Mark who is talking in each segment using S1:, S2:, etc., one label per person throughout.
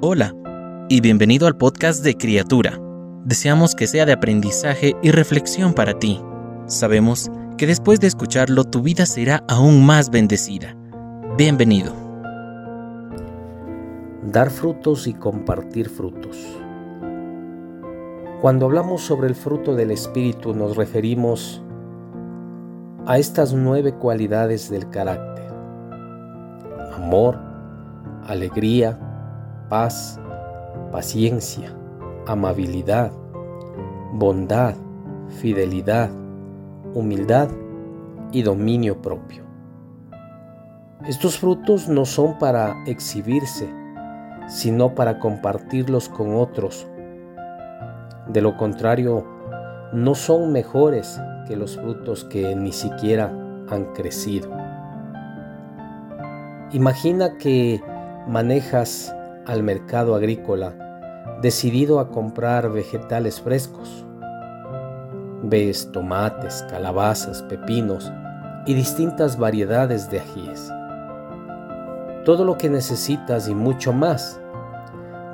S1: Hola y bienvenido al podcast de Criatura. Deseamos que sea de aprendizaje y reflexión para ti. Sabemos que después de escucharlo tu vida será aún más bendecida. Bienvenido.
S2: Dar frutos y compartir frutos. Cuando hablamos sobre el fruto del Espíritu nos referimos a estas nueve cualidades del carácter. Amor, alegría, paz, paciencia, amabilidad, bondad, fidelidad, humildad y dominio propio. Estos frutos no son para exhibirse, sino para compartirlos con otros. De lo contrario, no son mejores que los frutos que ni siquiera han crecido. Imagina que manejas al mercado agrícola decidido a comprar vegetales frescos. Ves tomates, calabazas, pepinos y distintas variedades de ajíes. Todo lo que necesitas y mucho más.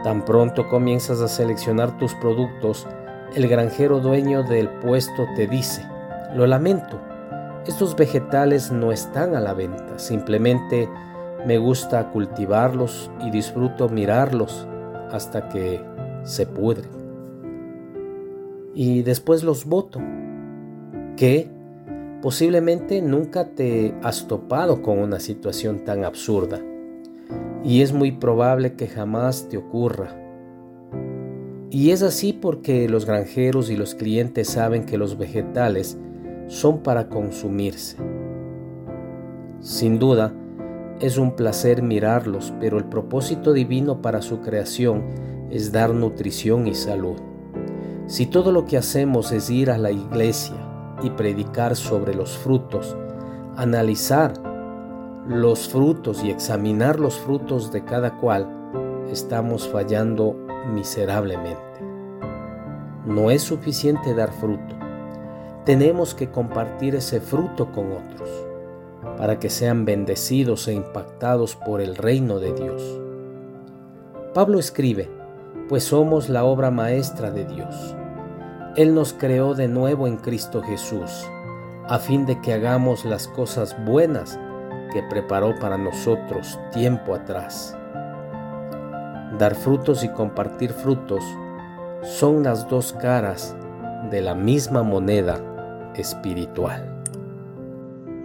S2: Tan pronto comienzas a seleccionar tus productos, el granjero dueño del puesto te dice, lo lamento, estos vegetales no están a la venta, simplemente me gusta cultivarlos y disfruto mirarlos hasta que se pudren. Y después los voto. Que posiblemente nunca te has topado con una situación tan absurda. Y es muy probable que jamás te ocurra. Y es así porque los granjeros y los clientes saben que los vegetales son para consumirse. Sin duda, es un placer mirarlos, pero el propósito divino para su creación es dar nutrición y salud. Si todo lo que hacemos es ir a la iglesia y predicar sobre los frutos, analizar los frutos y examinar los frutos de cada cual, estamos fallando miserablemente. No es suficiente dar fruto. Tenemos que compartir ese fruto con otros para que sean bendecidos e impactados por el reino de Dios. Pablo escribe, pues somos la obra maestra de Dios. Él nos creó de nuevo en Cristo Jesús, a fin de que hagamos las cosas buenas que preparó para nosotros tiempo atrás. Dar frutos y compartir frutos son las dos caras de la misma moneda espiritual.